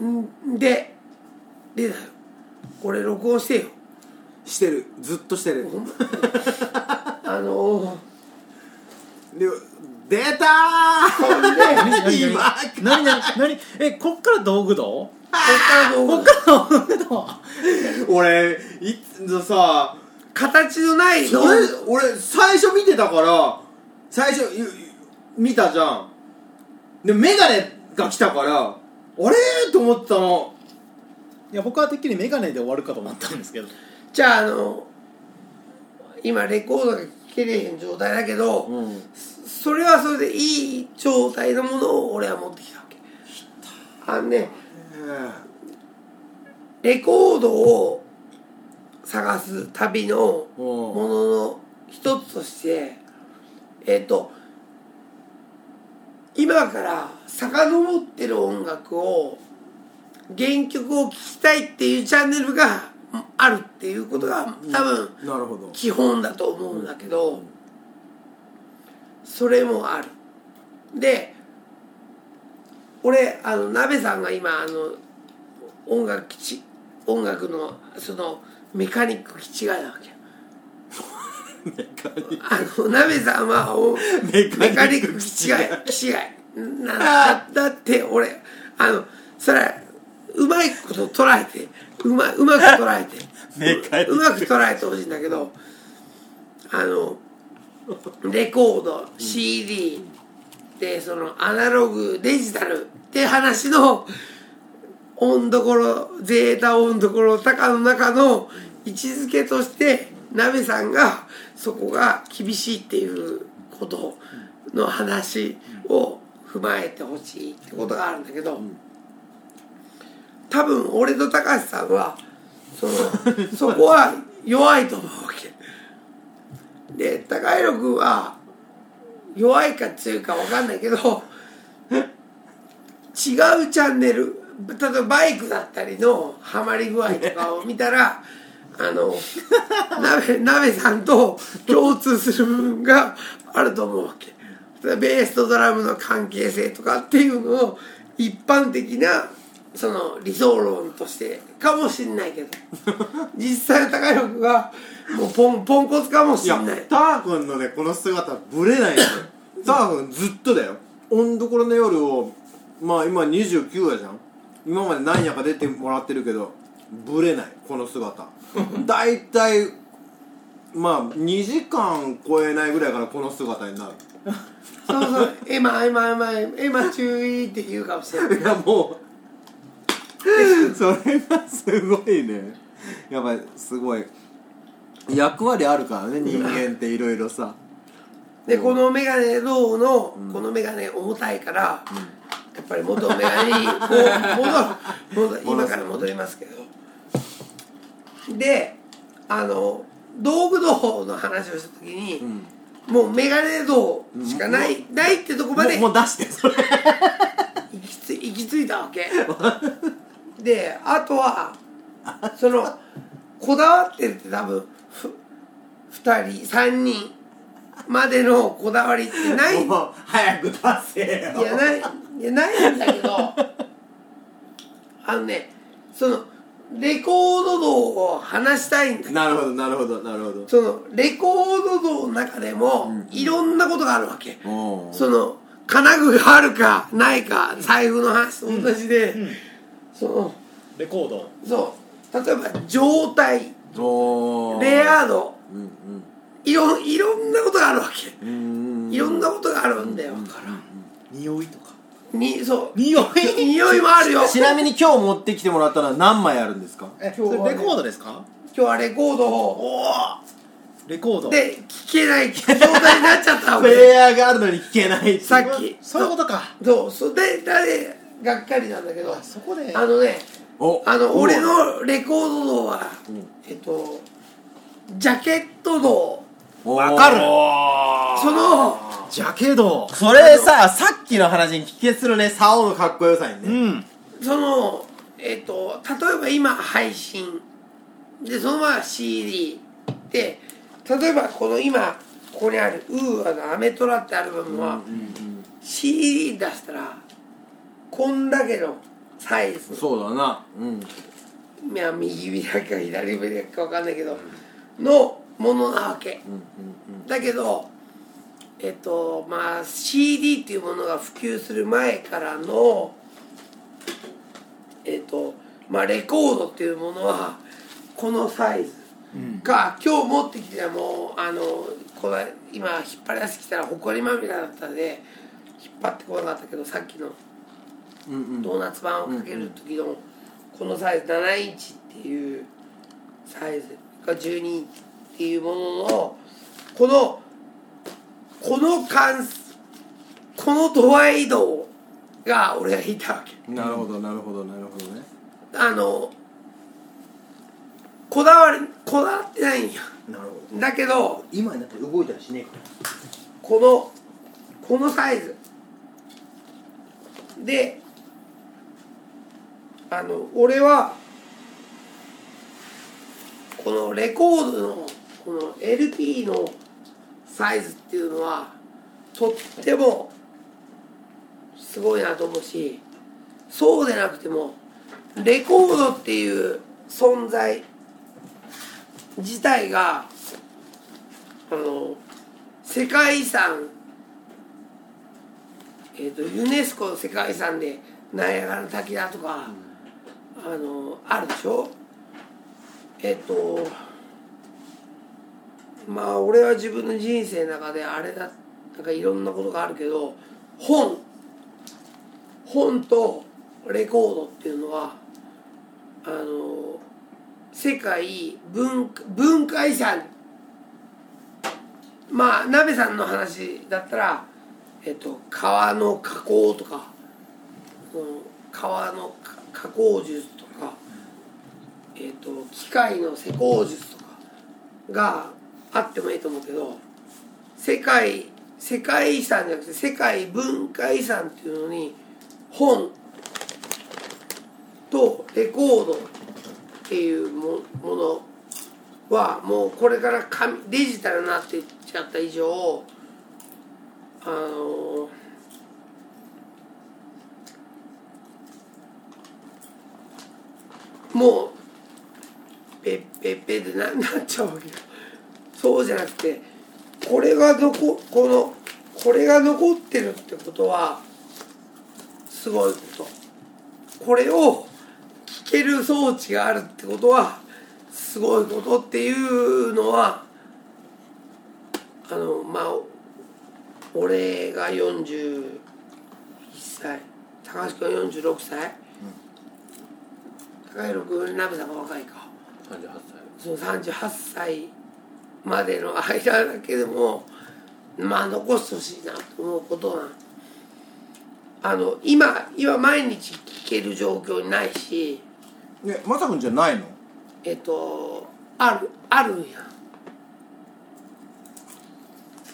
んででだよこれ録音してよ。してる。ずっとしてる。あの で出たー！今。何何何？えこっから道具道こっから動画こっから道具道俺いつさ形のない俺最初見てたから最初ゆ見たじゃん。でメガネが来たからあれ？と思ってたの。いや僕はてっきりメガネで終わるかと思ったんですけど。じゃああの今レコードが聴けれへん状態だけど、うん。それはそれでいい状態のものを俺は持ってきたわけ。あのねレコードを探す旅のものの一つとしてえっ、と今から遡ってる音楽を原曲を聴きたいっていうチャンネルがあるっていうことが多分基本だと思うんだけどそれもある。で俺あの鍋さんが今あの音楽基地音楽のそのメカニック気違いなわけよあの鍋さんはおメカニック違い気違い。なだだって俺あのそれうまいこと捉えてうまうまく捉えて。メカニック。うまく捉えてほしいんだけどあのレコード CD でそのアナログデジタルって話の音どころゼータ音どころタカの中の位置づけとして鍋さんがそこが厳しいっていうことの話を踏まえてほしいってことがあるんだけど多分俺と高橋さんはその そこは弱いと思うわけ。で高弘君は弱いか強いか分かんないけど違うチャンネル例えばバイクだったりのハマり具合とかを見たらあの鍋鍋さんと共通する部分があると思うわけ。ベースとドラムの関係性とかっていうのを一般的なその理想論としてかもしんないけど。実際の高弘君はもうポンポンコツかもしんない。ター君のねこの姿ブレないんだよ。ター君ずっとだよ「温どころの夜」をまあ今29やじゃん。今まで何やか出てもらってるけどブレないこの姿 大体まあ2時間超えないぐらいからこの姿になる。そうそう「エマエマエマエマ注意」って言うかもしれない。いやもう。それがすごいね。やっぱりすごい。役割あるからね人間っていろいろさ。でこのメガネ銅のこのメガネ重たいから、やっぱり元メガネに戻る。今から戻りますけどであの道具銅の話をした時に、もうメガネ銅しかない、ないってとこまでもうもう出してそれ。行きつ行き着いたわけ。であとはそのこだわってるって多分ふ2人3人までのこだわりってないいもう早く出せよ。やないいやないんだけど。あのねそのレコード道を話したいんだ。なるほどなるほどなるほど。そのレコード道の中でもいろんなことがあるわけ、おー。その金具があるかないか財布の話と同じで、そのレコード。そう。例えば状態。レア度。うんいろいろんなことがあるわけ。うんうん。いろんなことがあるんだよだから。匂いとかにそう。匂い。匂いもあるよ。ちなみに今日持ってきてもらったのは何枚あるんですか？え今日はね。レコードですか？今日はレコードを。レコード。で聴けない。状態になっちゃったわプレイけヤーがあるのに聞けないさっき。そういうことか。そう。そう。ででがっかりなんだけど。そこで。あのねおあのお俺のレコード道はえっとジャケット道わかる。そのジャケド。それささっきの話に帰結するね。竿のかっこよさにうねん。そのえっ、と例えば今配信。でそのまま CD で。例えばこの今ここにあるウーアのアメトラってアルバムは CD 出したらこんだけのサイズ。そうだな。うん。いや右開きか左開きか分かんないけどのものなわけ。うんうん。だけどえっとまあ CD っていうものが普及する前からのえっとまあレコードっていうものはこのサイズ。が今日持ってきてもあのこれ今引っ張り出してきたらほこりまみれだったんで引っ張ってこなかったけどさっきのうんうん。ドーナツ版をかける時のこのサイズ7インチっていうサイズが12インチっていうもののこのこの関この度合い度が俺が弾いたわけ。なるほどなるほどなるほどね。あのこだわりこだわってないんや。なるほど。だけど今になって動いたりしねえか。らこのこのサイズ。であの俺はこのレコードのこの LP のサイズっていうのはとってもすごいなと思うしそうでなくてもレコードっていう存在自体があの世界遺産えー、とユネスコの世界遺産でナイアガラの滝だとか、あのあるでしょ？えっ、とまあ俺は自分の人生の中であれだなんかいろんなことがあるけど本本とレコードっていうのはあの世界文文化遺産。まあ鍋さんの話だったら、えっと、川の河口とか、うん川の加工術とか、えっと、機械の施工術とかがあってもいいと思うけど世界世界遺産じゃなくて世界文化遺産っていうのに本とレコードっていうものはもうこれから紙デジタルになっていっちゃった以上あのもうペッペッペッでななっちゃうわけよ。そうじゃなくてこれが残このこれが残ってるってことはすごいこと。これを聞ける装置があるってことはすごいことっていうのはあのまあ俺が41歳高橋君が46歳、高弘君鍋さんが若いか。38その38歳までの間だけでもまあ残してほしいなと思うことはあの今今毎日聞ける状況にないし歳ねまさくんじゃないの？えっとあるあるんや。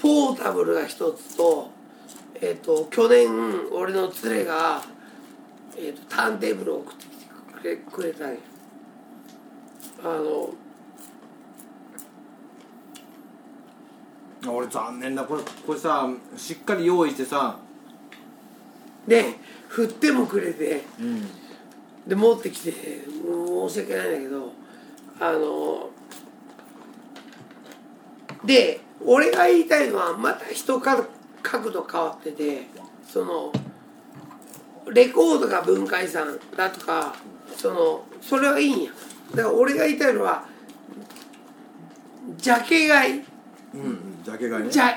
ポータブルが一つとえっと去年俺の連れが、えっとターンテーブルを送ってきてくれくれたんや。あの俺残念だ。これこれさしっかり用意してさ。で振ってもくれて。うん。で持ってきて。申し訳ないんだけどあので俺が言いたいのはまた人か角度変わっててそのレコードが文化遺産だとかそのそれはいいんや。だから俺が言いたいのはジャケ買い。うんジャケ買いね。ジャ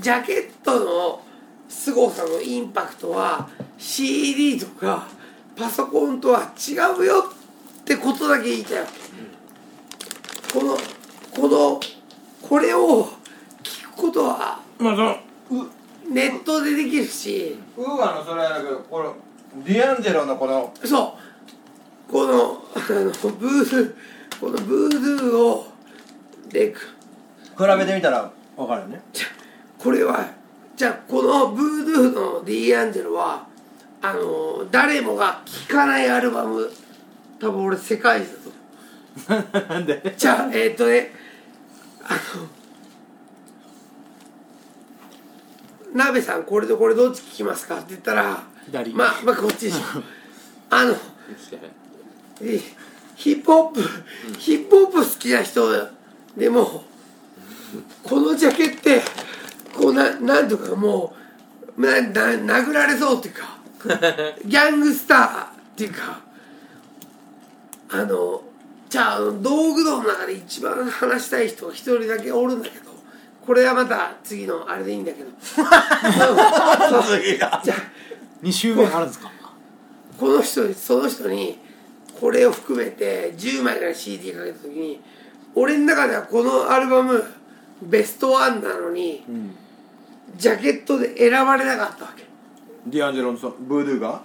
ジャケットの凄さのインパクトは CD とかパソコンとは違うよってことだけ言いたいわけ。このこのこれを聞くことはまあそのネットでできるし。ウーガのそれだけどこのディアンジェロのこのそう。このあのブードゥーこのブードゥーをでく比べてみたら分かるよね。じゃこれはじゃあこのブードゥーのディアンジェロはあの誰もが聴かないアルバム多分俺世界一だと なんで？じゃあえーっとねあの鍋さんこれとこれどっち聞きますか？って言ったら左。まあまあこっちでしょ。あのえヒップホップ、ヒップホップ好きな人でもこのジャケってこうななんとかもうなな殴られそうっていうか ギャングスターっていうかあのじゃあ道具道の中で一番話したい人が一人だけおるんだけどこれはまた次のあれでいいんだけど。そうじゃあ2週目あるんですか？この人にその人にこれを含めて10枚から CD かけた時に俺の中ではこのアルバムベストワンなのに、ジャケットで選ばれなかったわけ。ディアンジェロのそのブードゥーが？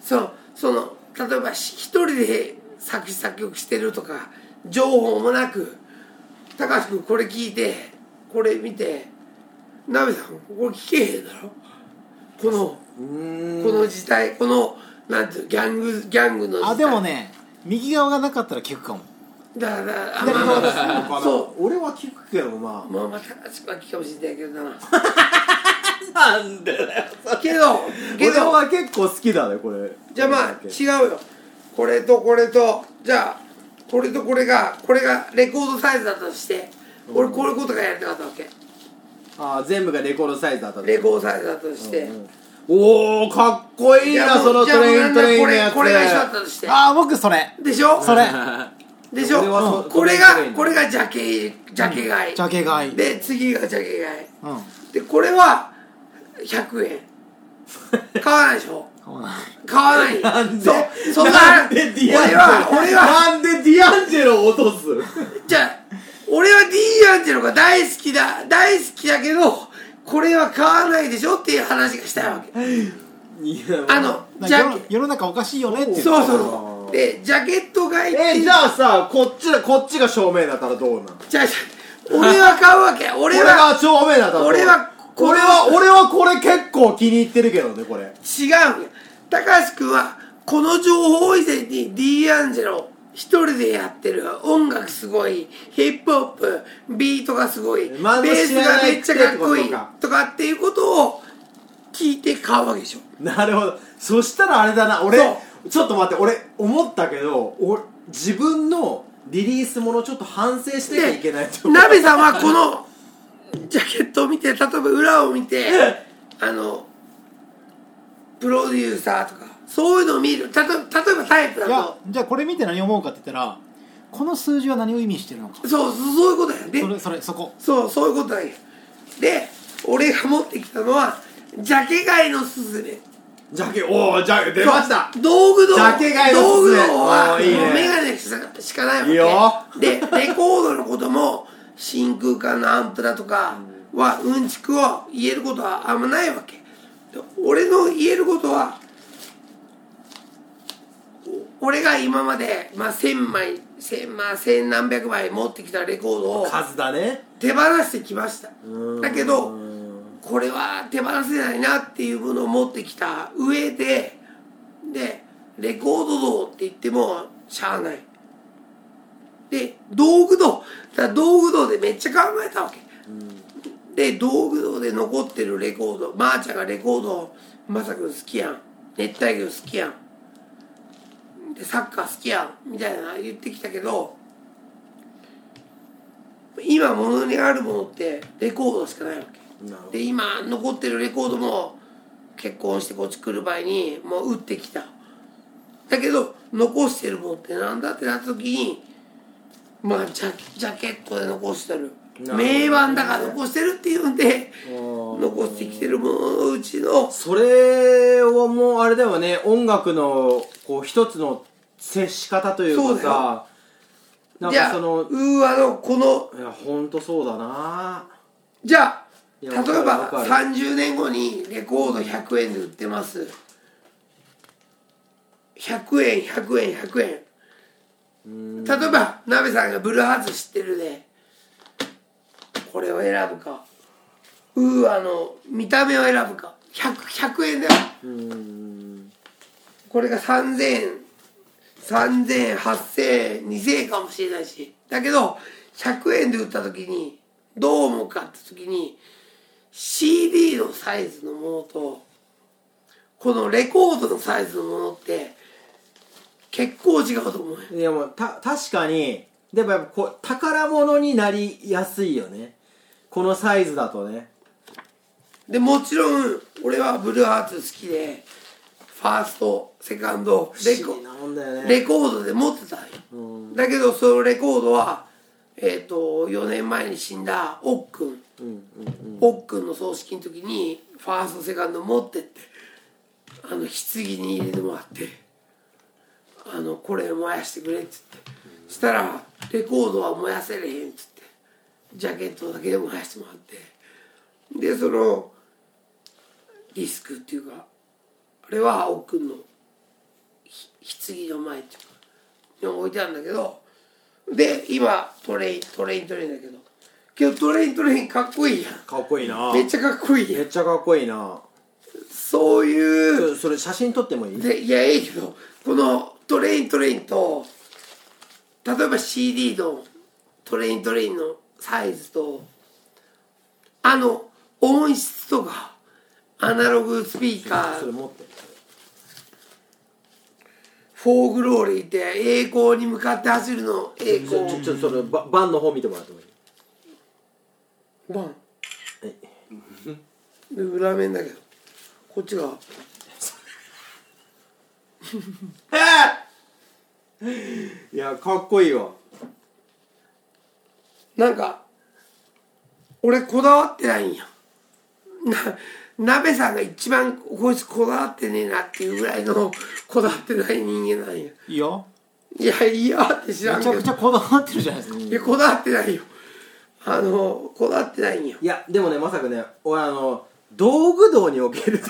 そうその例えばし一人で作詞作曲してるとか情報もなく高橋君これ聞いてこれ見てなべさんこれ聞けへんだろ？このこの時代このなんていうのギャングギャングの時代。あでもね右側がなかったら聞くかもだからあまあそう。俺は聞くけどままあまあ高橋君は聞くかもしれないけどな。あなんでだよけどけ俺どは結構好きだねこれ。じゃあまあ違うよ。これとこれとじゃあこれとこれがこれがレコードサイズだったとして俺これことがやりたかったわけ。あー全部がレコードサイズだったんだレコードサイズだったとして。おおかっこいいなそのトレイントレインこのやつ。れこれが一緒だったとして。ああ僕それ。でしょ？それ でしょ？これがこれがジャケジャケ買い。ジャケ買い。で次がジャケ買い。うん。でこれは100円 買わないでしょ？買わない。買わなんで？そうそんななんでディアンジェロ？俺は俺は。なんでディアンジェロを落とす？じゃあ俺はディーアンジェロが大好きだ。大好きだけどこれは買わないでしょ？っていう話がしたいわけ。あのだジャケから世の世の中おかしいよねっていう。そうそうそうでジャケット買いえじゃあさこっちだこっちが正面だったらどうなん？じゃあ俺は買うわけ。俺 俺はが正面だったら俺はこの俺は俺はこれ結構気に入ってるけどねこれ。違うよ。高橋君はこの情報以前にディーアンジェロ一人でやってる音楽すごいヒップホップビートがすごいベまあースがめっちゃかっこいいとか。っていうことを聞いて買うわけでしょ。なるほど。そしたらあれだな俺そちょっと待って俺思ったけど俺自分のリリースものちょっと反省してなきゃいけないと。思うナベさんはこのジャケットを見て例えば裏を見てあのプロデューサーとかそういうのを見る。たと例えばタイプだいやとじゃあこれ見て何思うかって言ったらこの数字は何を意味してるのか。そうそうそういうことだよねそれそれそこ。そうそういうことだよで俺が持ってきたのはジャケ買いのすずめジャケおおジャケ出ました。道具道ジャケ買いのす道具ずめ。道はおーいいね。もうメガネしかないわけ。いいよ。でレコードのことも真空管のアンプだとかはうんちくを言えることはあんまないわけ。で俺の言えることはお俺が今まで、まあ、1000枚千まあ千何百枚持ってきたレコードを数だね。手放してきました。うんだけどこれは手放せないなっていうものを持ってきた上ででレコード道って言ってもしゃあない。で道具道。だ道具道でめっちゃ考えたわけ、で道具道で残ってるレコード。まー、ちゃんがレコードまさくん好きやん。熱帯魚好きやん。でサッカー好きやん。みたいな言ってきたけど今ものにあるものってレコードしかないわけで今残ってるレコードも結婚してこっち来る前にもう打ってきた。だけど残してるものってなんだってなった時にまあジャジャケットで残してる。名盤だから残してるっていうんでうん残してきてるもののうちのそれをもうあれだよね。音楽のこう一つの接し方というかさ。なんじゃあかそのウーアのこのいや本当そうだな。じゃあい例えばかる。30年後にレコード100円で売ってます。100円100円100円。例えば鍋さんがブルーハーツ知ってるで。これを選ぶか。ウーアの見た目を選ぶか。100, 100円だよ。うん。これが3000円。3000円8000円2000円かもしれないし。だけど100円で売った時にどう思うかって時に CD のサイズのものとこのレコードのサイズのものって結構違うと思うよいやもうた確かにでもやっぱこう宝物になりやすいよね。このサイズだとね。でもちろん俺はブルーハーツ好きでファーストセカンドレコね。レコードで持ってたんよ、うん。だけどそのレコードはえっ、と4年前に死んだオックンうんうんうん。の葬式の時にファーストセカンド持ってってあの棺に入れてもらってあのこれ燃やしてくれっつって。したらレコードは燃やせれへんっつってジャケットだけで燃やしてもらって。でそのディスクっていうかあれはオックンの棺の前っていうか置いてあるんだけどで今トレイントレイントレインだけどけどトレイントレインかっこいいやん。かっこいいな。めっちゃかっこいいやん。めっちゃかっこいいな。そういう。そそれ写真撮ってもいい？でいやええけどこのトレイントレインと例えば CD のトレイントレインのサイズとあの音質とかアナログスピーカー。それ持って。フォーグローリーって栄光に向かって走るの栄ちょ光ちょちょそれババンの方見てもらってもいい？バン。はいで裏面だけど。こっちが いやかっこいいわ。なんか俺こだわってないんよな鍋さんが一番こいつこだわってねえなっていうぐらいのこだわってない人間なんよいいよ。いやいやって知らんけど。めちゃくちゃこだわってるじゃないですか。いやこだわってないよあのこだわってないんよ。いやでもねまさかね俺あの道具道における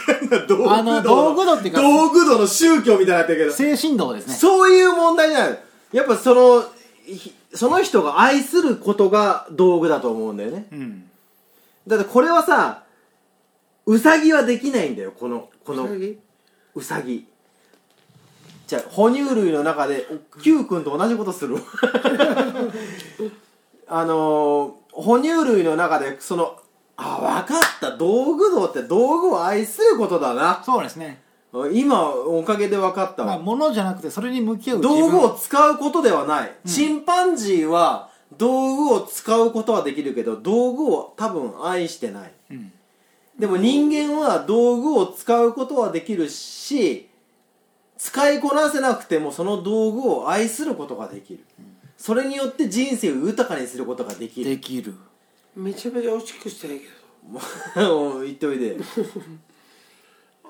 道具道あの道具道っていうか道具道の宗教みたいになってるけど精神道ですね。そういう問題じゃない。やっぱそのひその人が愛することが道具だと思うんだよね。うん。だってこれはさうさぎはできないんだよこのこのうさぎじゃあ哺乳類の中で Q 君と同じことする あのー、哺乳類の中でそのあ分かった。道具道って道具を愛することだな。そうですね。今おかげで分かったわ、まあ物じゃなくてそれに向き合う道具を自使うことではない、チンパンジーは道具を使うことはできるけど道具を多分愛してない。分うん。でも人間は道具を使うことはできるし使いこなせなくてもその道具を愛することができる、それによって人生を豊かにすることができる。できる。めちゃめちゃ惜しくしたいけもう言っておいで。ど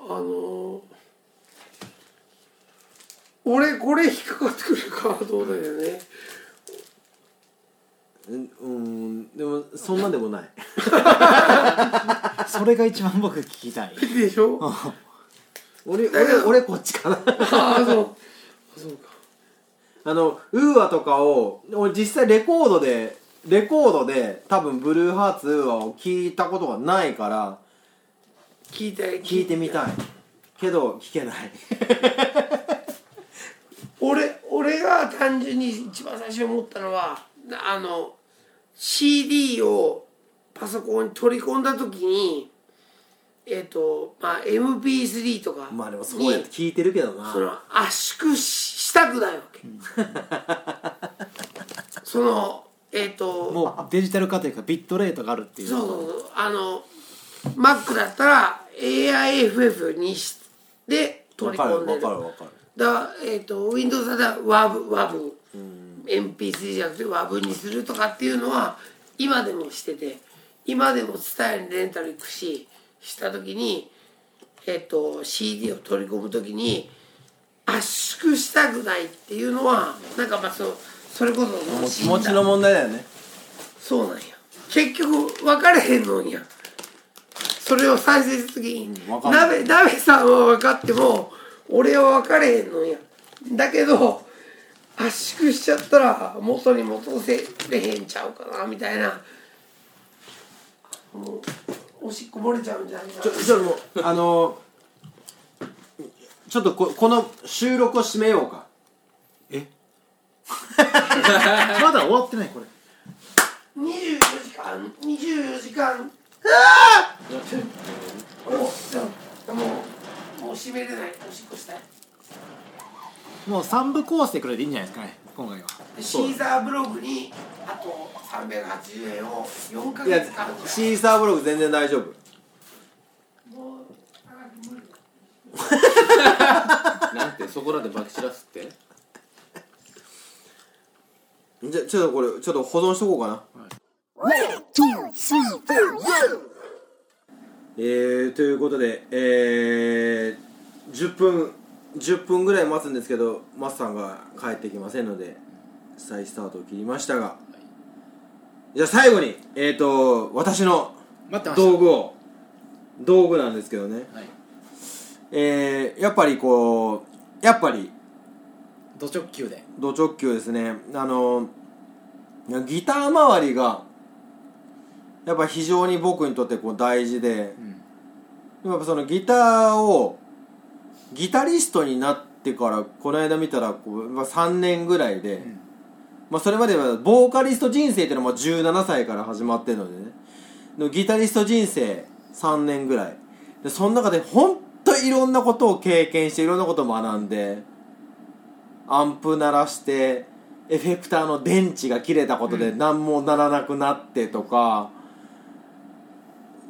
あの俺これ引っかかってくるカードだよね。うんうんでもそんなでもない。それが一番僕聞きたい。でしょ？俺俺俺こっちかな。ああそう。そうかあのウーアとかを俺実際レコードでレコードで多分ブルーハーツウーアを聞いたことがないから聞いて聞いてみたい。けど聞けない。俺俺が単純に一番最初に思ったのはあの CD をパソコンに取り込んだ時にえっ、とまあ MP3 とか。まあでもそうやって聞いてるけどな。その圧縮ししたくないわけ、そのえっ、ともうデジタル化というかビットレートがあるっていう。そうそうそう。あの Mac だったら AIFF にして取り込んでる。わかるわかるだから、えー、と Windows だったら WAV, WAV、MP3 じゃなくて WAV にするとかっていうのは今でもしてて今でも伝えにレンタル行くしした時に、えー、と CD を取り込む時に圧縮したくないっていうのはなんかまあそうそれこそ気持ちの問題だよね。そうなんや。結局分かれへんのんや。それを再生した時に、鍋鍋さんは分かっても俺は分かれへんのんや。だけど圧縮しちゃったら元に戻せれへんちゃうかなみたいな。もうおしっこ漏れちゃうんじゃないかちょちょっともうあのちょっとここの収録を締めようか。え？まだ終わってないこれ。24時間24時間。もうもうもう閉めれない。おしっこしたいもう3部コースでくれていいんじゃないですかね今回は。でシーザーブログにあと380円を4ヶいや月間シーサーブログ全然大丈夫。なんてそこらでバキ散らすって？じゃちょっとこれちょっと保存しとこうかな。えー、ということでえー、10分10分ぐらい待つんですけどマスさんが帰ってきませんので再スタートを切りましたが。じゃあ最後にえーと私の道具を。道具なんですけどね。はい。えー、やっぱりこうやっぱりド直球で。ド直球ですね。あのギター周りがやっぱ非常に僕にとってこう大事でうん。やっぱそのギターをギタリストになってからこの間見たらこう、まあ、3年ぐらいで、ん。まあ、それまではボーカリスト人生っていうのは17歳から始まってるのでね。でもギタリスト人生3年ぐらい。でその中で本当いろんなことを経験していろんなことを学んでアンプ鳴らしてエフェクターの電池が切れたことで何もならなくなってとか、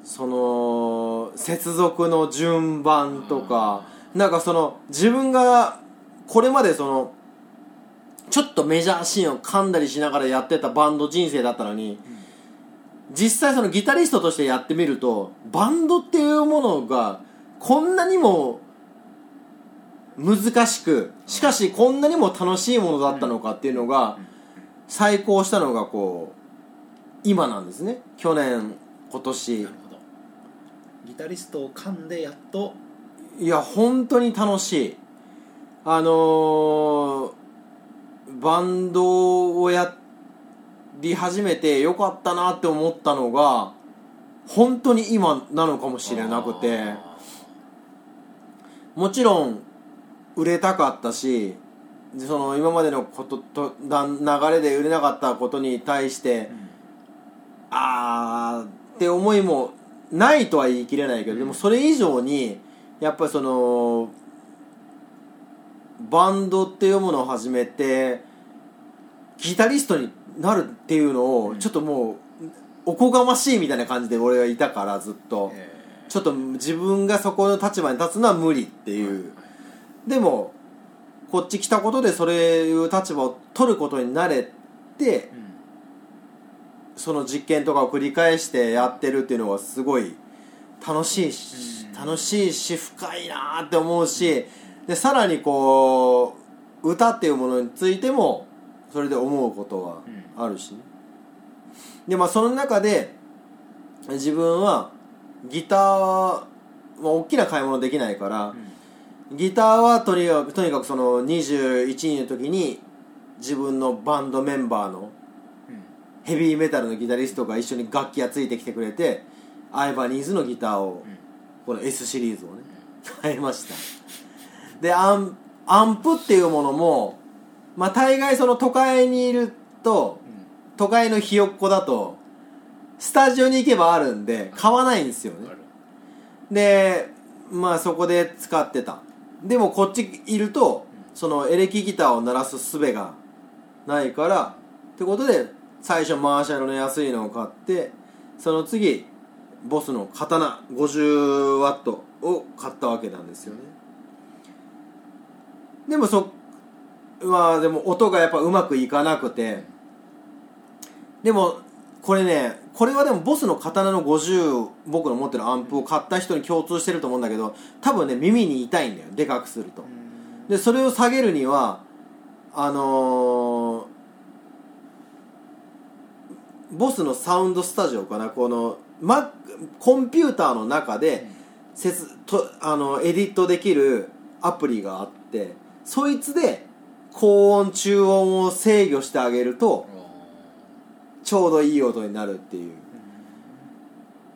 その接続の順番とかなんかその自分がこれまでそのちょっとメジャーシーンを噛んだりしながらやってたバンド人生だったのに、実際そのギタリストとしてやってみるとバンドっていうものがこんなにも難しくしかしこんなにも楽しいものだったのかっていうのが再考したのがこう今なんですね。去年今年。ギタリストを噛んでやっといや本当に楽しい。あのー、バンドをやり始めてよかったなって思ったのが本当に今なのかもしれなくて。あもちろん売れたかったしその今までのこととだ流れで売れなかったことに対して、ーうん。あーって思いもないとは言い切れないけど、でもそれ以上にやっぱりそのバンドっていうものを始めてギタリストになるっていうのをちょっともうおこがましいみたいな感じで俺はいたからずっと、えちょっと自分がそこの立場に立つのは無理っていう、でもこっち来たことでそれいう立場を取ることになれてその実験とかを繰り返してやってるっていうのがすごい楽しいしうん。楽しいし深いなーって思うしでさらにこう歌っていうものについてもそれで思うことはあるし。ね、でまあその中で自分はギターは、まあ、大きな買い物できないから、ギターはとにかくとにかくその21人の時に自分のバンドメンバーのうん。ヘビーメタルのギタリストが一緒に楽器がついてきてくれてアイバニーズのギターを、この S シリーズをね買いました。でアンアンプっていうものもまあ大概その都会にいると都会のひよっこだとスタジオに行けばあるんで買わないんですよね。でまあそこで使ってた。でもこっちいるとそのエレキギターを鳴らす術がないからってことで最初マーシャルの安いのを買ってその次ボスの刀50ワットを買ったわけなんですよね。でもそまあでも音がやっぱうまくいかなくて。でもこれねこれはでもボスの刀の50僕の持ってるアンプを買った人に共通してると思うんだけど多分ね耳に痛いんだよでかくすると。でそれを下げるにはあのーボスのサウンドスタジオかなこのマコンピューターの中でせつとあのエディットできるアプリがあってそいつで高音中音を制御してあげるとちょうどいい音になるっていう。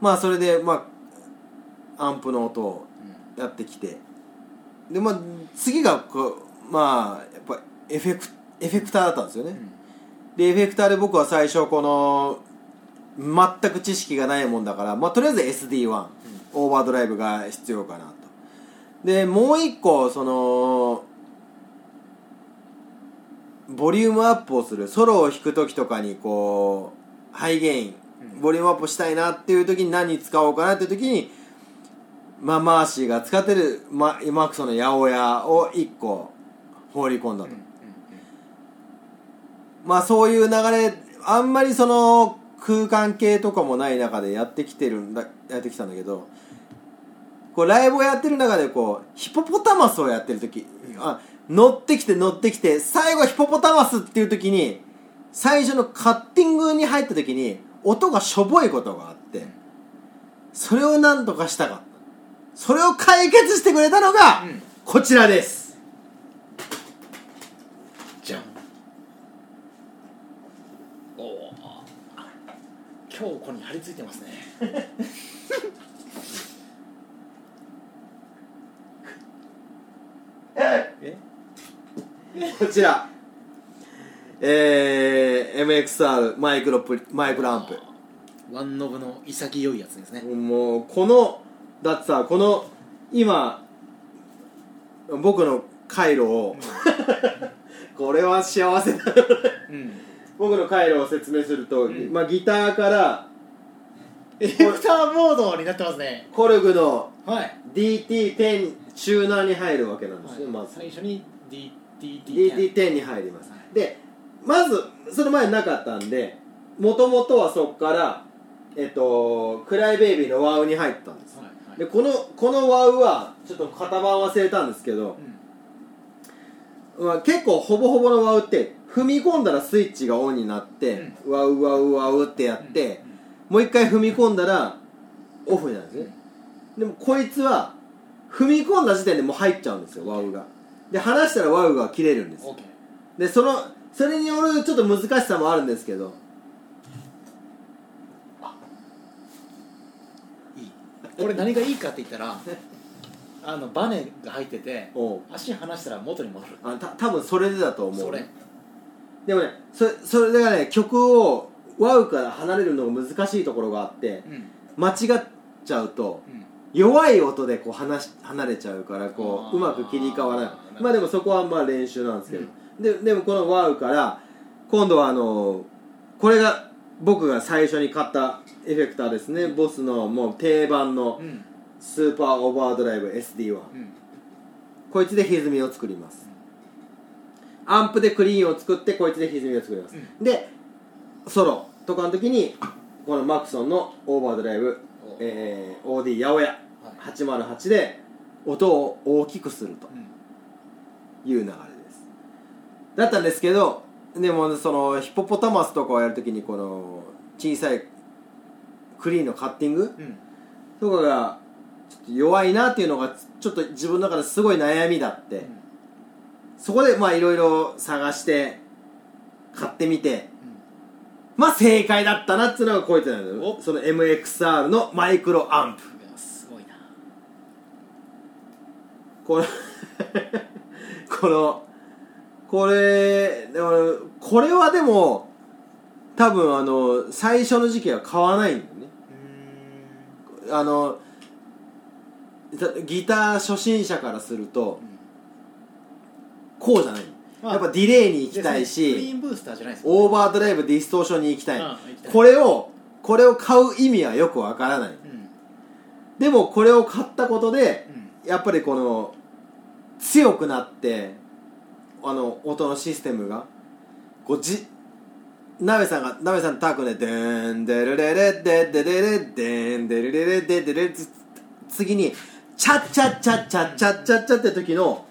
まあそれでまあアンプの音をやってきて。でまあ次がこうまあやっぱエフェクエフェクターだったんですよね、でエフェクターで僕は最初この全く知識がないもんだから、まあ、とりあえず SD1、オーバードライブが必要かなと。でもう一個そのボリュームアップをするソロを弾く時とかにこうハイゲインうん。ボリュームアップしたいなっていう時に何に使おうかなっていう時にまあマーシーが使ってるママクソンの八百屋を1個放り込んだと、まあそういう流れあんまりその空間系とかもない中でやってきてるんだやってきたんだけどこうライブをやってる中でこうヒポポタマスをやってる時あ乗ってきて乗ってきて最後ヒポポタマスっていう時に最初のカッティングに入った時に音がしょぼいことがあってそれをなんとかしたかった。それを解決してくれたのがうん。こちらです。じゃんおお強固に張り付いてますね。え？こちら。えー、MXR マイクロプリマイクロアンプ。ワンノブの潔いやつですね。もうこのだってさこの今僕の回路を これは幸せだうん僕の回路を説明すると、ん。まあ、ギターからエフェクターモードになってますね。コルグのはい。DT10 チューナーに入るわけなんですね、まず。最初に DTT DT10 に入ります、はい。でまずその前なかったんでもともとはそこからえっとクライベイビーのワウに入ったんです、はいはい。でこのこのワウはちょっと型番忘れたんですけど、まあ、結構ほぼほぼのワウって踏み込んだらスイッチがオンになって、ワウワウワウってやって、もう一回踏み込んだらオフになるんですね、でもこいつは踏み込んだ時点でもう入っちゃうんですよワウが。で離したらワウが切れるんですでそのそれによるちょっと難しさもあるんですけど。いい。これ何がいいかって言ったら あのバネが入ってておう。足離したら元に戻る。あた多分それでだと思う。それ。でもねそれそれがね曲をワウから離れるのが難しいところがあってうん。間違っちゃうとうん。弱い音でこう離し離れちゃうからこあー。ううまく切り替わらない。なるほど。まあでもそこはまあ練習なんですけど、ででもこのワウから今度はあのこれが僕が最初に買ったエフェクターですね。ボスのもう定番のうんスーパーオーバードライブ SD1 うん。こいつで歪みを作ります。アンプでクリーンを作ってこいつで歪みを作ります、うでソロ。とかの時にこのマクソンのオーバードライブ、おえー、OD 八百屋。はい。808で音を大きくすると。うんいう流れです。だったんですけどでもそのヒポポタマスとかをやるときにこの小さいクリーンのカッティングうん。とかがちょっと弱いなっていうのがちょっと自分の中ですごい悩みだって、そこでまあいろいろ探して買ってみて。まあ正解だったなっていうのがこういのその MXR のマイクロアンプ。すごいな。この このこれでもこれはでも多分あの最初の時期は買わないんだよね。あのたギター初心者からするとこうじゃない。まあやっぱディレイに行きたいしーンブースターじゃないですオーバードライブディストーションに行きたい。うん行きたい。これをこれを買う意味はよくわからない。うん。でもこれを買ったことでうん。やっぱりこの強くなってあの音のシステムがこうじナベさんがナベさんタークで「デーンデルレレデデデレデンデルレレデデレ」つ次に「チャッチャッチャッチャッチャッチャッチャ」って時の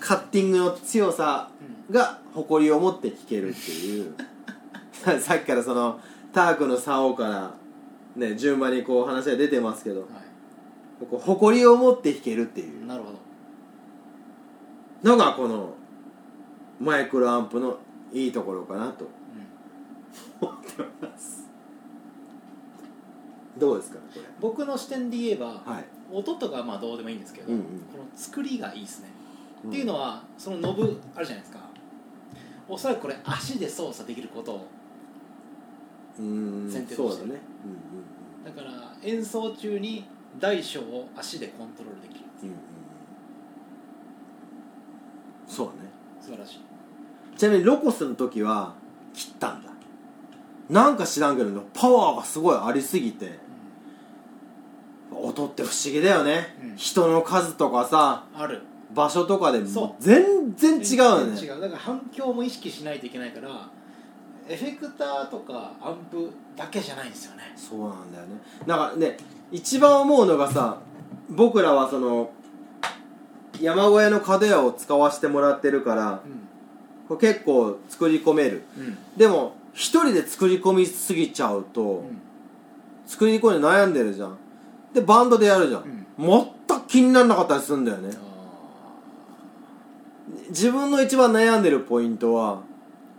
カッティングの強さが誇りを持って聴けるっていうさっきからそのタークの竿からね順番にこう話が出てますけどはこう誇りを持って弾けるっていうなるほどのがこのマイクロアンプのいいところかなと思ってますどうですかこれ僕の視点で言えばはい音とかはまあどうでもいいんですけど、うんうん。この作りがいいですね、うん。っていうのはそのノブあるじゃないですか。おそらくこれ足で操作できることをうーん。先手として。そうだね。だから演奏中に大小を足でコントロールできる。うんうんうん。うんそうだね。素晴らしい。ちなみにロコスの時は切ったんだ。なんか知らんけどパワーがすごいありすぎて音って不思議だよね、うん。人の数とかさある。場所とかでそう。も全然違うよね。全然違う。だから反響も意識しないといけないからエフェクターとかアンプだけじゃないんですよね。そうなんだよね。なんかね一番思うのがさ僕らはその山小屋の角屋を使わせてもらってるからこれ結構作り込める。うんうん。でも一人で作り込みすぎちゃうと、うん。作り込んで悩んでるじゃんでバンドでやるじゃん、全く気にならなかったりするんだよね。自分の一番悩んでるポイントは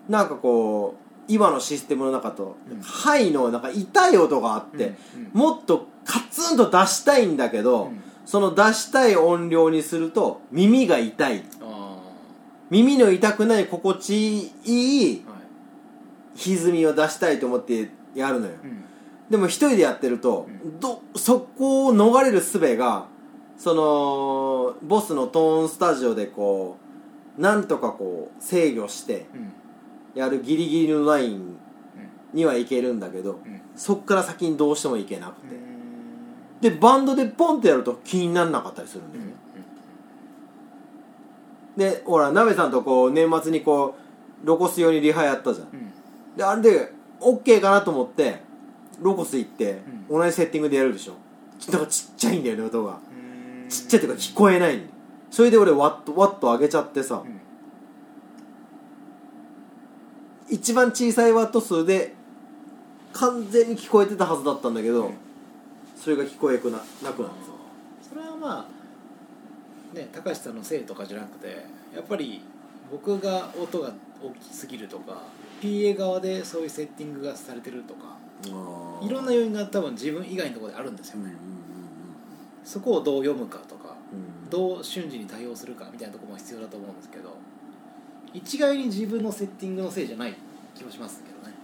なんかこう今のシステムの中と、うん。ハイのなんか痛い音があって、うんうん。もっとカツンと出したいんだけど、うん。その出したい音量にすると耳が痛い。あ耳の痛くない心地いい。歪みを出したいと思ってやるのよ、うんでも一人でやってると、うん。どそこを逃れる術がそのボスのトーンスタジオでこうなんとかこう制御してうん。やるギリギリのラインにはいけるんだけど、うん。そっから先にどうしてもいけなくうて、ん。でバンドでポンってやると気にならなかったりするんだうんよね、でほらなべさんとこう年末にこうロコス用にリハやったじゃん。であれで OK かなと思ってロコス行って、うん。同じセッティングでやるでしょ。なんかちっちゃいんだよね音が。うん。ちっちゃいっていうか聞こえない。それで俺ワットワット上げちゃってさ、うん。一番小さいワット数で完全に聞こえてたはずだったんだけど、うん。それが聞こえなくななくなってそれはまあね高橋さんのせいとかじゃなくてやっぱり僕が音が大きすぎるとか PA 側でそういうセッティングがされてるとかさいろんな要因が多分自分以外のところであるんですようんうんね、そこをどう読むかとかうんうん。どう瞬時に対応するかみたいなところも必要だと思うんですけど一概に自分のセッティングのせいじゃない気もしますけどね。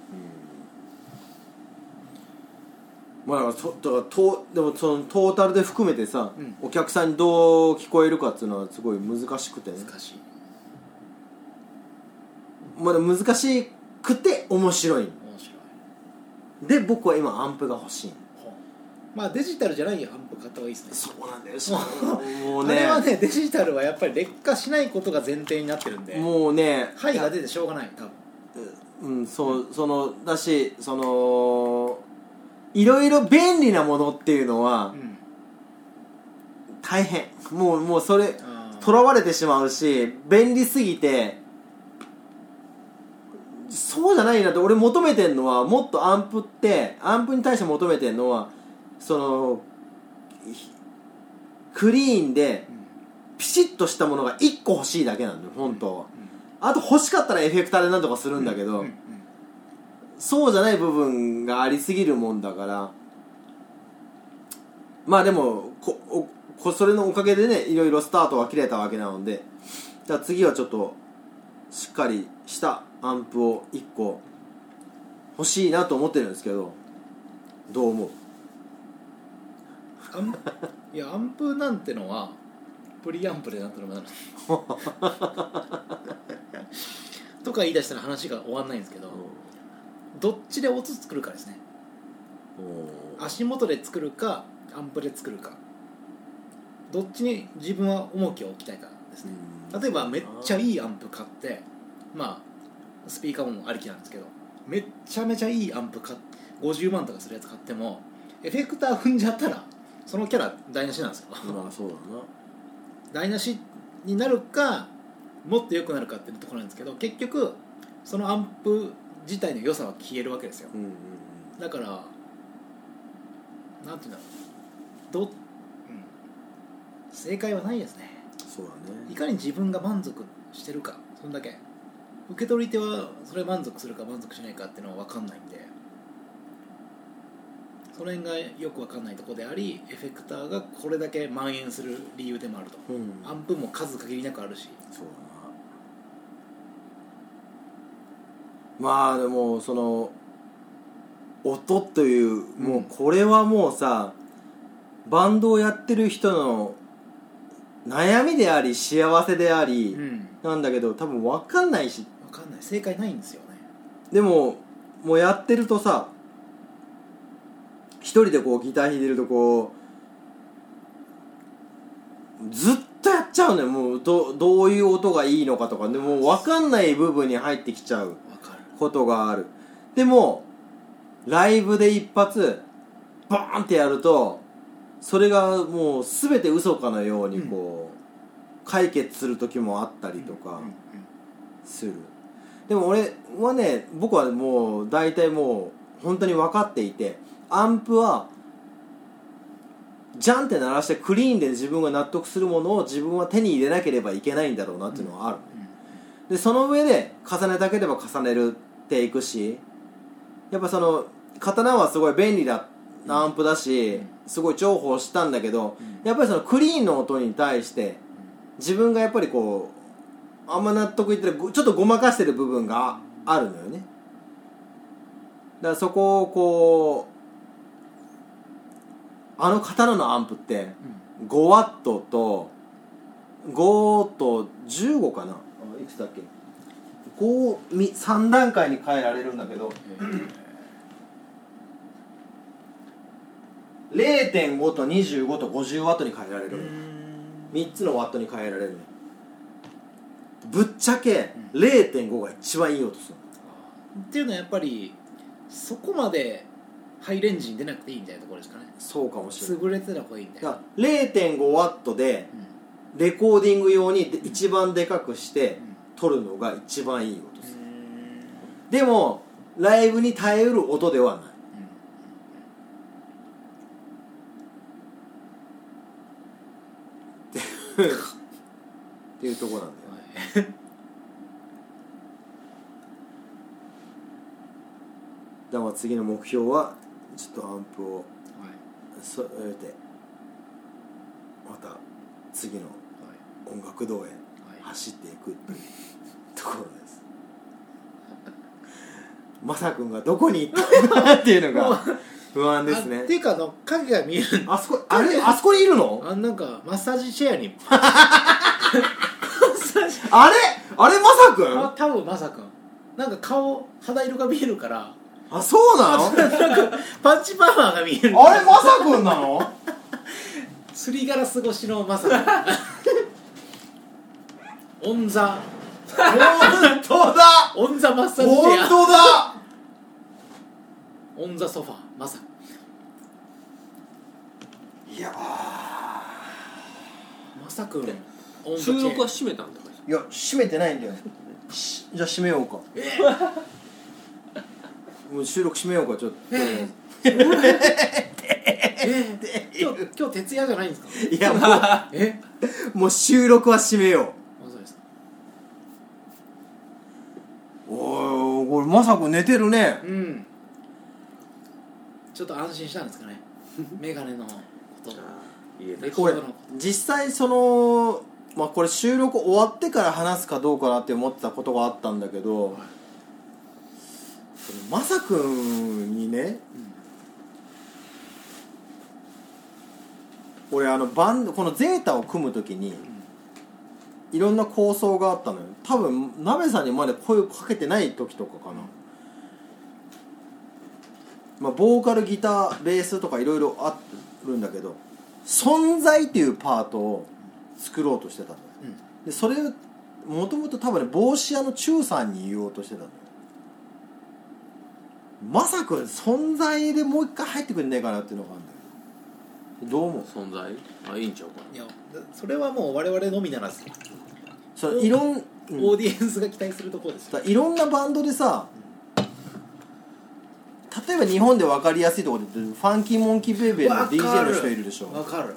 まあだからそだからトでもそのトータルで含めてさ、うん。お客さんにどう聞こえるかっていうのはすごい難しくてね。難しい。まだ難しくて面白いで僕は今アンプが欲しい。まあデジタルじゃないアンプ買った方がいいですね。そうなんだよ。もうあれはねデジタルはやっぱり劣化しないことが前提になってるんで。もうね。はいが出てしょうがない多分。うんそうそのだしそのいろいろ便利なものっていうのはうん。大変。もうもうそれとらわれてしまうし便利すぎてそうじゃないなって俺求めてんのはもっとアンプってアンプに対して求めてんのはそのひクリーンでうんピシッとしたものが1個欲しいだけなんだよ本当は。うん。あと欲しかったらエフェクターでなんとかするんだけど、そうじゃない部分がありすぎるもんだからまあでもこそれのおかげでねいろいろスタートは切れたわけなのでじゃあ次はちょっとしっかりしたアンプを1個欲しいなと思ってるんですけどどう思う？アンいやアンプなんてのはプリアンプでなったらまだとか言い出したら話が終わんないんですけどどっちで音作るかですね。足元で作るかアンプで作るか。どっちに自分は重きを置きたいかですね。例えばめっちゃいいアンプ買ってまあスピーカーもありきなんですけど。めっちゃめちゃいいアンプ買っ50万とかするやつ買ってもエフェクター踏んじゃったらそのキャラ台無しなんですよ。まあそうだな。台無しになるかもっと良くなるかっていうところなんですけど結局そのアンプ自体の良さは消えるわけですよ。うんうんだからなんていうんだろう。ど、うん、正解はないですね。そうだね。いかに自分が満足してるかそんだけ受け取り手はそれ満足するか満足しないかっていうのは分かんないんで。その辺がよく分かんないところでありエフェクターがこれだけ蔓延する理由でもあると。うん。アンプも数限りなくあるし。そうだな。まあでもその音というもうこれはもうさ、バンドをやってる人の悩みであり幸せであり、うん。なんだけど多分分かんないし分かんない。正解ないんですよね。でももうやってるとさ一人でこうギター弾いてるとこうずっとやっちゃうのよ。もうどどういう音がいいのかとか。でもう分かんない部分に入ってきちゃうことがある。でもライブで一発バーンってやるとそれがもう全て嘘かのようにこう、解決する時もあったりとか、うんうん。するでも俺はね僕はもう大体もう本当に分かっていてアンプはジャンって鳴らしてクリーンで自分が納得するものを自分は手に入れなければいけないんだろうなっていうのはある、でその上で重ねたければ重ねるっていくしやっぱその刀はすごい便利なアンプだしすごい重宝したんだけどやっぱりそのクリーンの音に対して自分がやっぱりこうあんま納得いってない。ごちょっとごまかしてる部分があるのよね。だからそこをこうあの刀のアンプって5ワットと5と15かな。あいくつだっけ？5 3段階に変えられるんだけど。0.5と25と50ワットに変えられるの。3つのワットに変えられるのぶっちゃけ0.5が一番いい音する。っていうのはやっぱりそこまでハイレンジに出なくていいみたいなところですかね。そうかもしれない。優れてた方がいいみたいな。だから0.5ワットでレコーディング用にで一番でかくして撮るのが一番いい音する。でもライブに耐えうる音ではない。っていうところなんだよ だから次の目標はちょっとアンプを添えてまた次の音楽堂へ走っていくっていう ところです。まさくんがどこに行ったのかっていうのが不安ですね。あっていうかあの影が見える。あそこあれあそこにいるの？あなんかマッサージチェアにあれ？あれまさくん？あ多分まさかなんか顔肌色が見えるから。あそうなの？なんかパンチパーマーが見える。あれまさくんなの？すりガラス越しのまさか オンザ。本当だ！オンザマッサージ本当だ！オンザソファー。まさかいやまさくん収録は閉めたんだいや閉めてないんだよ。しじゃあ閉めようか。もう収録閉めようかちょっと。ええ。今日今日徹夜じゃないんですか？いやもえ？うもう収録は閉めよあそうですか？うおいこれまさくん寝てるね。うん。ちょっと安心したんですかね。メガネのこと。レコードの実際そのまあこれ収録終わってから話すかどうかなって思ってたことがあったんだけど、そのまさくんにね、俺あのバンこのゼータを組む時に、いろんな構想があったのよ。多分鍋さんにまで声をかけてない時とかかな、まあ、ボーカルギターベースとかいろいろあるんだけど存在っていうパートを作ろうとしてたのよ、でそれもともと多分ね帽子屋の中さんに言おうとしてたのよ。まさか存在でもう一回入ってくんねえかなっていうのがあるんだけどどう思う？存在？あいいんちゃうかいやそれはもう我々のみならず。そのいろん、うん。オーディエンスが期待するところですいろんなバンドでさ例えば日本で分かりやすいところで言うとファンキーモンキーベイベーの DJ の人いるでしょ。わかる。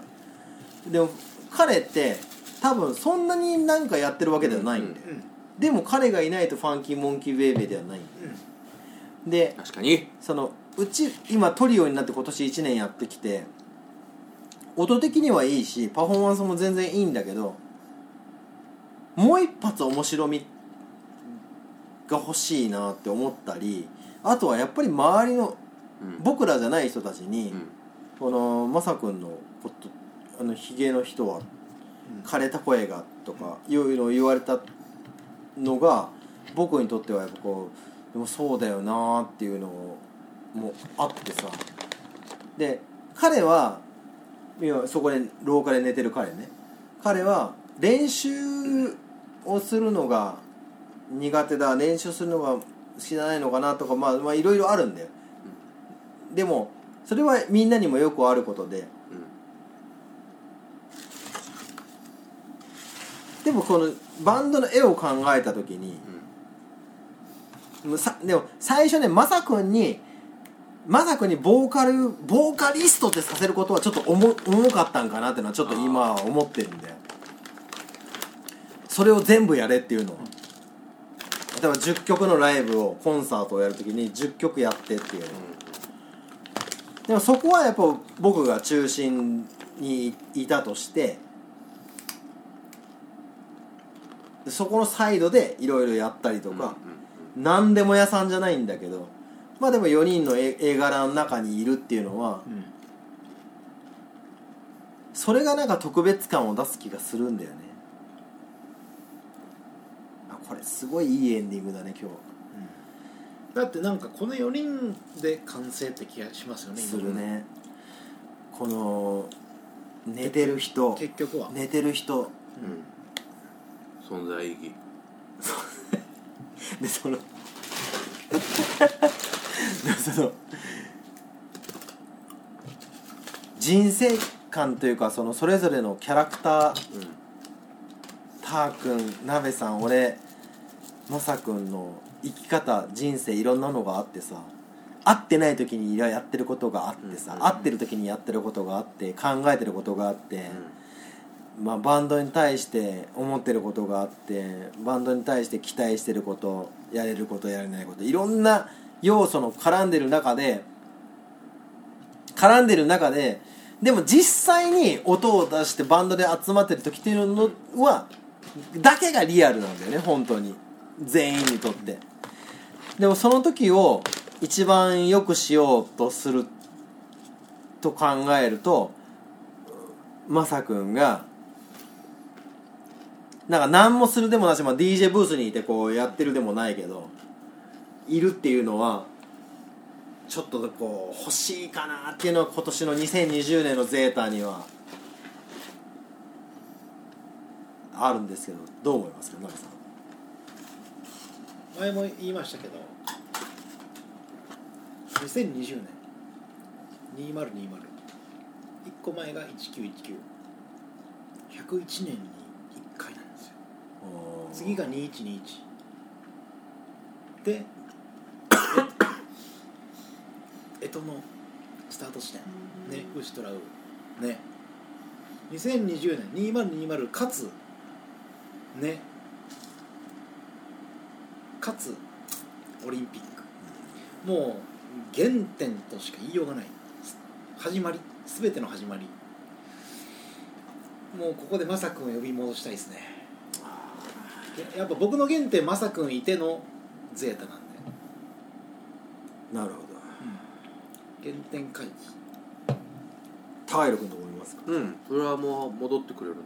でも彼って多分そんなに何かやってるわけではないんだよ、うん。でも彼がいないとファンキーモンキーベイベーではないんだよ、で確かに。そのうち今トリオになって今年1年やってきて音的にはいいしパフォーマンスも全然いいんだけどもう一発面白みが欲しいなって思ったりあとはやっぱり周りのうん。僕らじゃない人たちに、うん。このまさくんのことあのヒゲの人は枯れた声がとかいうのを言われたのが僕にとってはやっぱこうでもそうだよなーっていうのもあってさ。で彼はそこで廊下で寝てる彼ね。彼は練習をするのが苦手だ練習するのが好きじゃないのかなとかまあまあいろいろあるんだよ。でもそれはみんなにもよくあることででもこのバンドの絵を考えた時にもうさでも最初ねまさくんにまさくんにボーカルボーカリストってさせることはちょっと重重かったんかなってのはちょっと今は思ってるんだよそれを全部やれっていうのは例えば10曲のライブをコンサートをやるときに10曲やってっていうの。でもそこはやっぱ僕が中心にいたとしてでそこのサイドでいろいろやったりとか、何でも屋さんじゃないんだけどまあでも4人の絵絵柄の中にいるっていうのはうん。それがなんか特別感を出す気がするんだよね。あこれすごいいいエンディングだね今だってなんかこの4人で完成って気がしますよねするね。この寝てる人。結局は、寝てる人存在意義。でその。でその。人生観というかそのそれぞれのキャラクター。たーくんなべさん俺まさくんの生き方人生いろんなのがあってさ。会ってない時にやってることがあってさ、うん。会ってる時にやってることがあって考えてることがあって、まあ、バンドに対して思ってることがあってバンドに対して期待してることやれることやれないこといろんな要素の絡んでる中で絡んでる中ででも実際に音を出してバンドで集まってる時っていうのはだけがリアルなんだよね本当に。全員にとって。でもその時を一番良くしようとすると考えるとまさくんがなんか何もするでもなし、まあ、DJ ブースにいてこうやってるでもないけどいるっていうのはちょっとこう欲しいかなっていうのは今年の2020年のゼータにはあるんですけどどう思いますか奈良さん？前も言いましたけど2020年2020 1個前が1919101年に次が2121でえ干支のスタート地点。ねウシトラウ。ね。2020年2020かつ。ね。かつ。オリンピック。もう原点としか言いようがない。始まり。全ての始まり。もうここでマサ君を呼び戻したいですねややっぱ僕の原点マサ君いてのゼータなんでなるほど。原点回帰。高弘君と思いますか？うん。それはもう戻ってくれるな。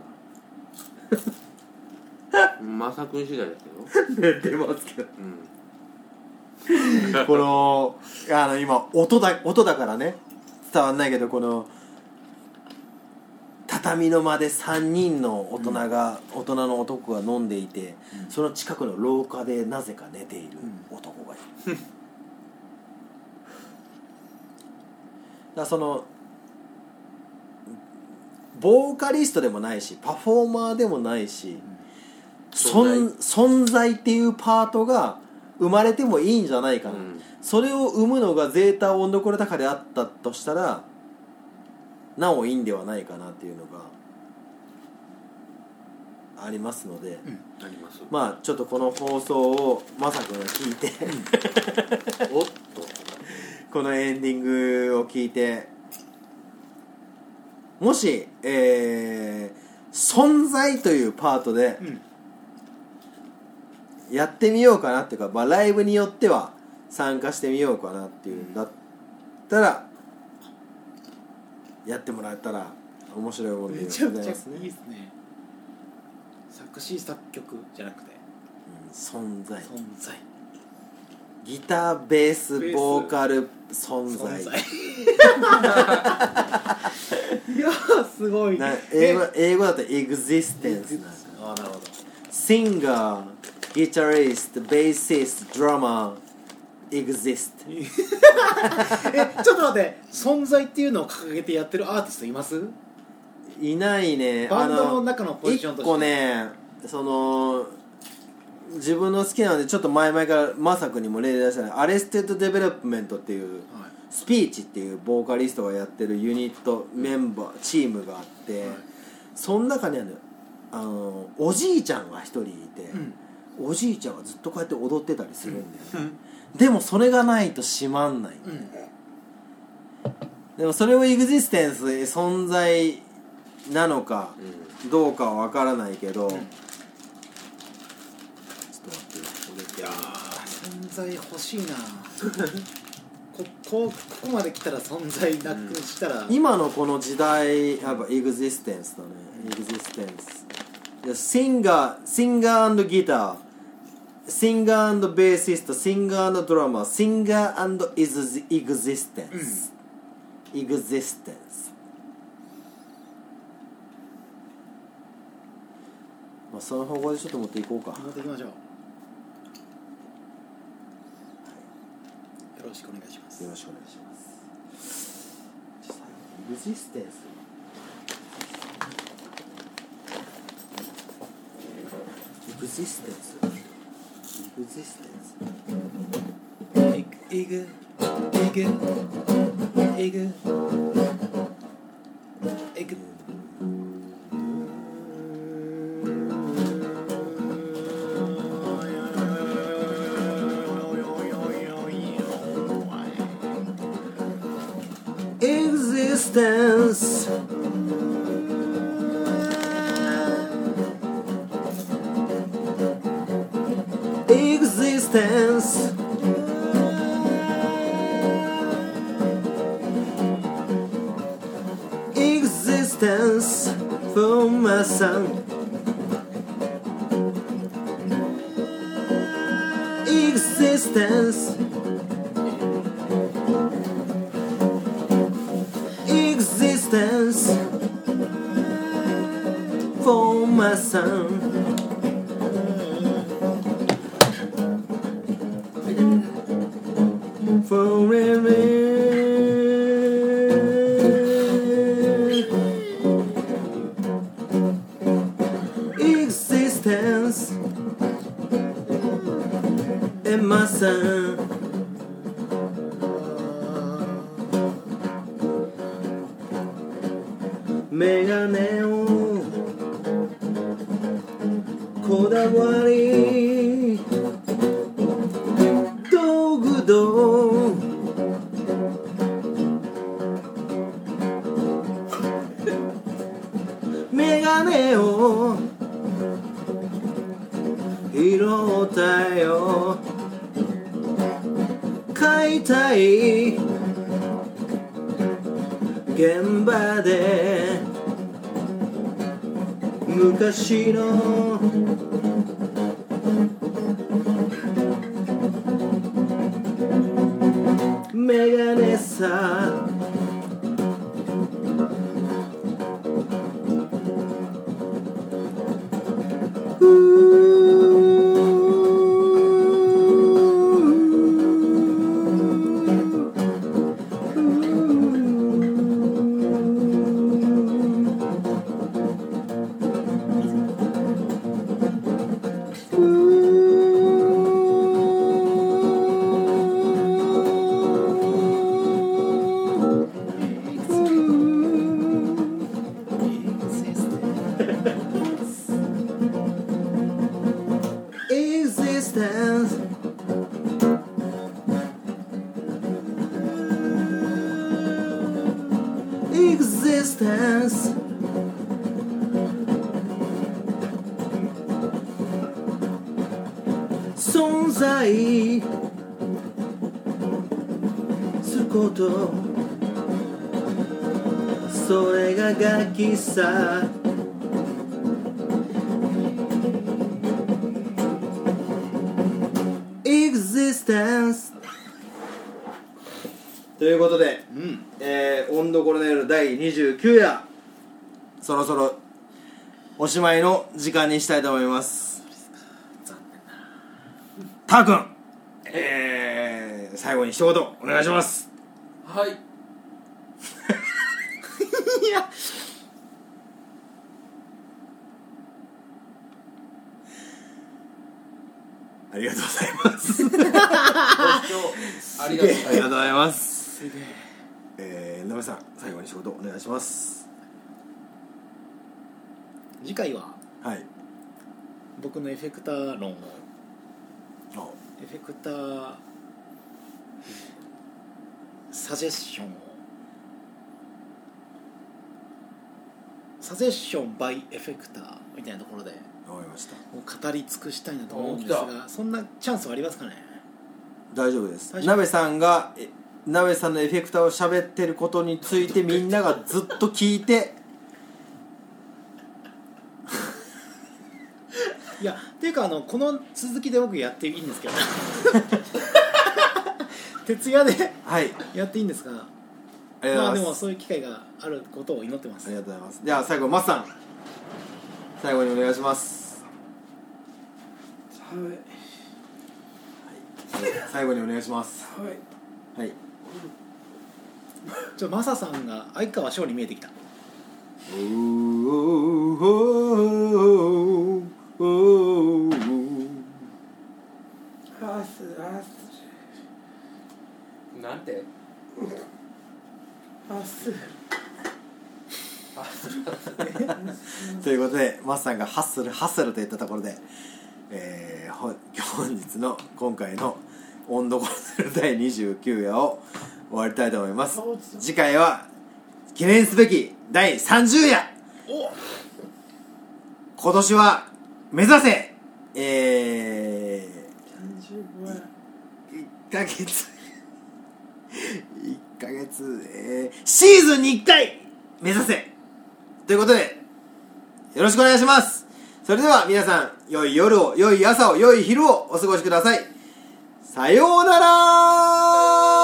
まさくん次第だけど出ますけど。うん。このあの今音だ音だからね。伝わんないけどこの畳の間で3人の大人が、大人の男が飲んでいて、その近くの廊下でなぜか寝ている男がいる、だからそのボーカリストでもないしパフォーマーでもないし、存存在っていうパートが生まれてもいいんじゃないかな、うん。それを生むのがゼータオンドコレタカであったとしたらなおいいんではないかなっていうのがありますので、あります。まあちょっとこの放送をまさくんが聞いておっと。このエンディングを聞いてもし、えー存在というパートでやってみようかなっていうか、まあ、ライブによっては参加してみようかなっていうんだったらやってもらえたら面白いもんでごめちゃくちゃざいますね。いいですね。作詞作曲じゃなくて。うん存在。存在。ギターベースベースボーカル存在。存在。いやーすごいなえ英語英語だとエグジステンスなんだ。あーなるほど。シンガーギタリストベーシストドラマーexist えちょっと待って存在っていうのを掲げてやってるアーティストいます？いないね。バンドあの中のポジションとして。一個ねその自分の好きなのでちょっと前々からまさくにも例で出したねアレステッド・デベロップメントっていうはい。スピーチっていうボーカリストがやってるユニットメンバーチームがあって、はい。その中にあるあのおじいちゃんが一人いて、うん。おじいちゃんがずっとこうやって踊ってたりするんだよね、でもそれがないと閉まんない、うんでもそれをエグジステンス存在なのかどうかは分からないけど、ちょっと待っていやー。存在欲しいな。ここここまで来たら存在なくしたら、今のこの時代やっぱエグジステンスだね。existence。いやシンガーシンガーギターシンガーベーシストシンガードラマーシンガー existence existence まあその方向でちょっと持っていこうか。持っていきましょう。よろしくお願いします。よろしくお願いします。エグジステンス。エグジステンスエグジステンスステンス for my son existence existence 現場で。昔の。メガネさしまいの時間にしたいと思います。残念なたーくんえー、最後に一言お願いします。はい。いや。ありがとうございます。ありがとうございます。すえ。え。ー、なべさん最後に一言お願いします次回ははい。僕のエフェクター論をあ。エフェクターサジェッションをサジェッション by エフェクターみたいなところでわかりました。もう語り尽くしたいなと思うんですおがそんなチャンスはありますかね？大丈夫です。大丈夫なべさんがえなべさんのエフェクターを喋ってることについてみんながずっと聞いていうかあのこの続きで僕やっていいんですけど。徹夜ではい。やっていいんですがありがとうまあございます、でもそういう機会があることを祈ってます。ありがとうございます。では最後マスさん最後にお願いします。はい。最後にお願いします。はい。はい。ちょマサさんが相川翔に見えてきた。おーおーおーおーハスハスなんて？ハ スということでマスさんがハッスルハッスルと言ったところで、えー、ほ本日の今回の温度コロネル第29夜を終わりたいと思います。次回は記念すべき第30夜。今年は目指せ。え35円。ー、1ヶ月。1ヶ月。えー、シーズンに1回目指せ。ということでよろしくお願いします。それでは皆さん良い夜を良い朝を良い昼をお過ごしください。さようなら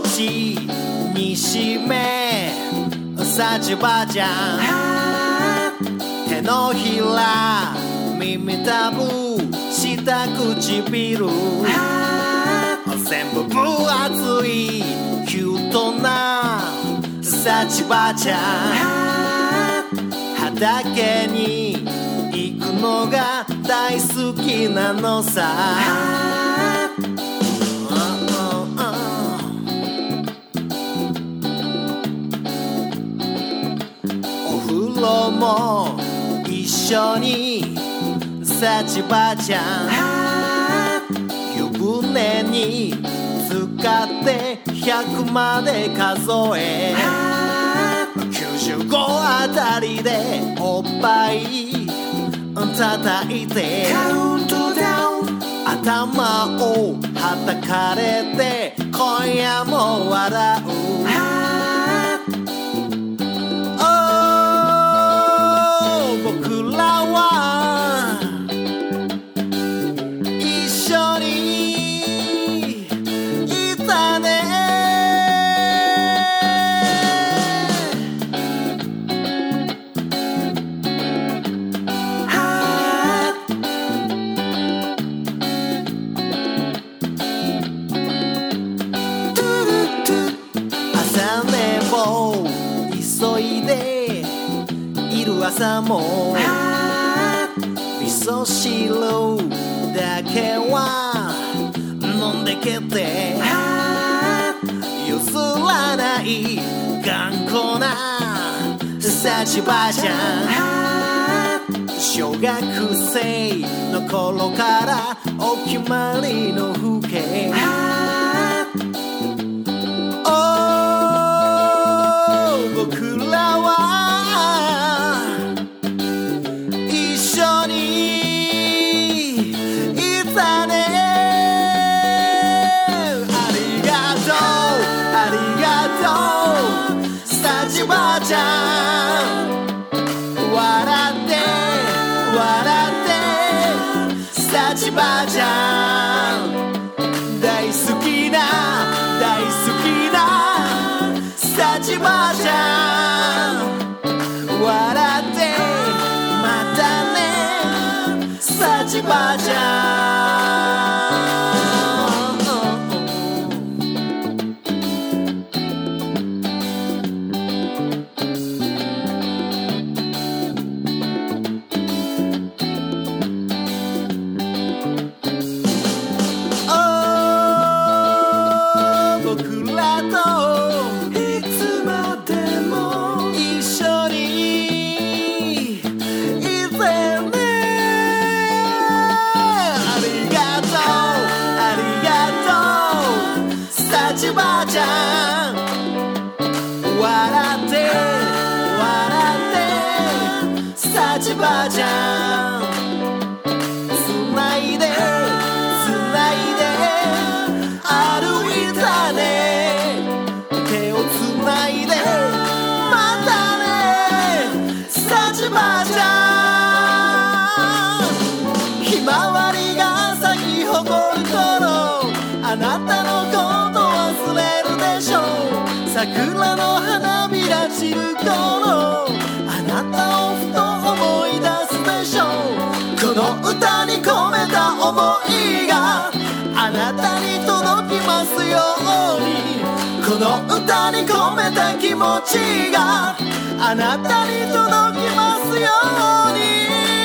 ちにしめさちばちゃん。手のひら耳たぶ下唇。全部分厚いキュートなさちばちゃん。畑に行くのが大好きなのさ。も一緒にさちばちゃん。湯船に使って100まで数え。95あたりでおっぱい叩いて。カウントダウン頭をはたかれて今夜も笑う桜の花びら散る頃あなたをふと思い出すでしょう。この歌に込めた想いがあなたに届きますように。この歌に込めた気持ちがあなたに届きますように。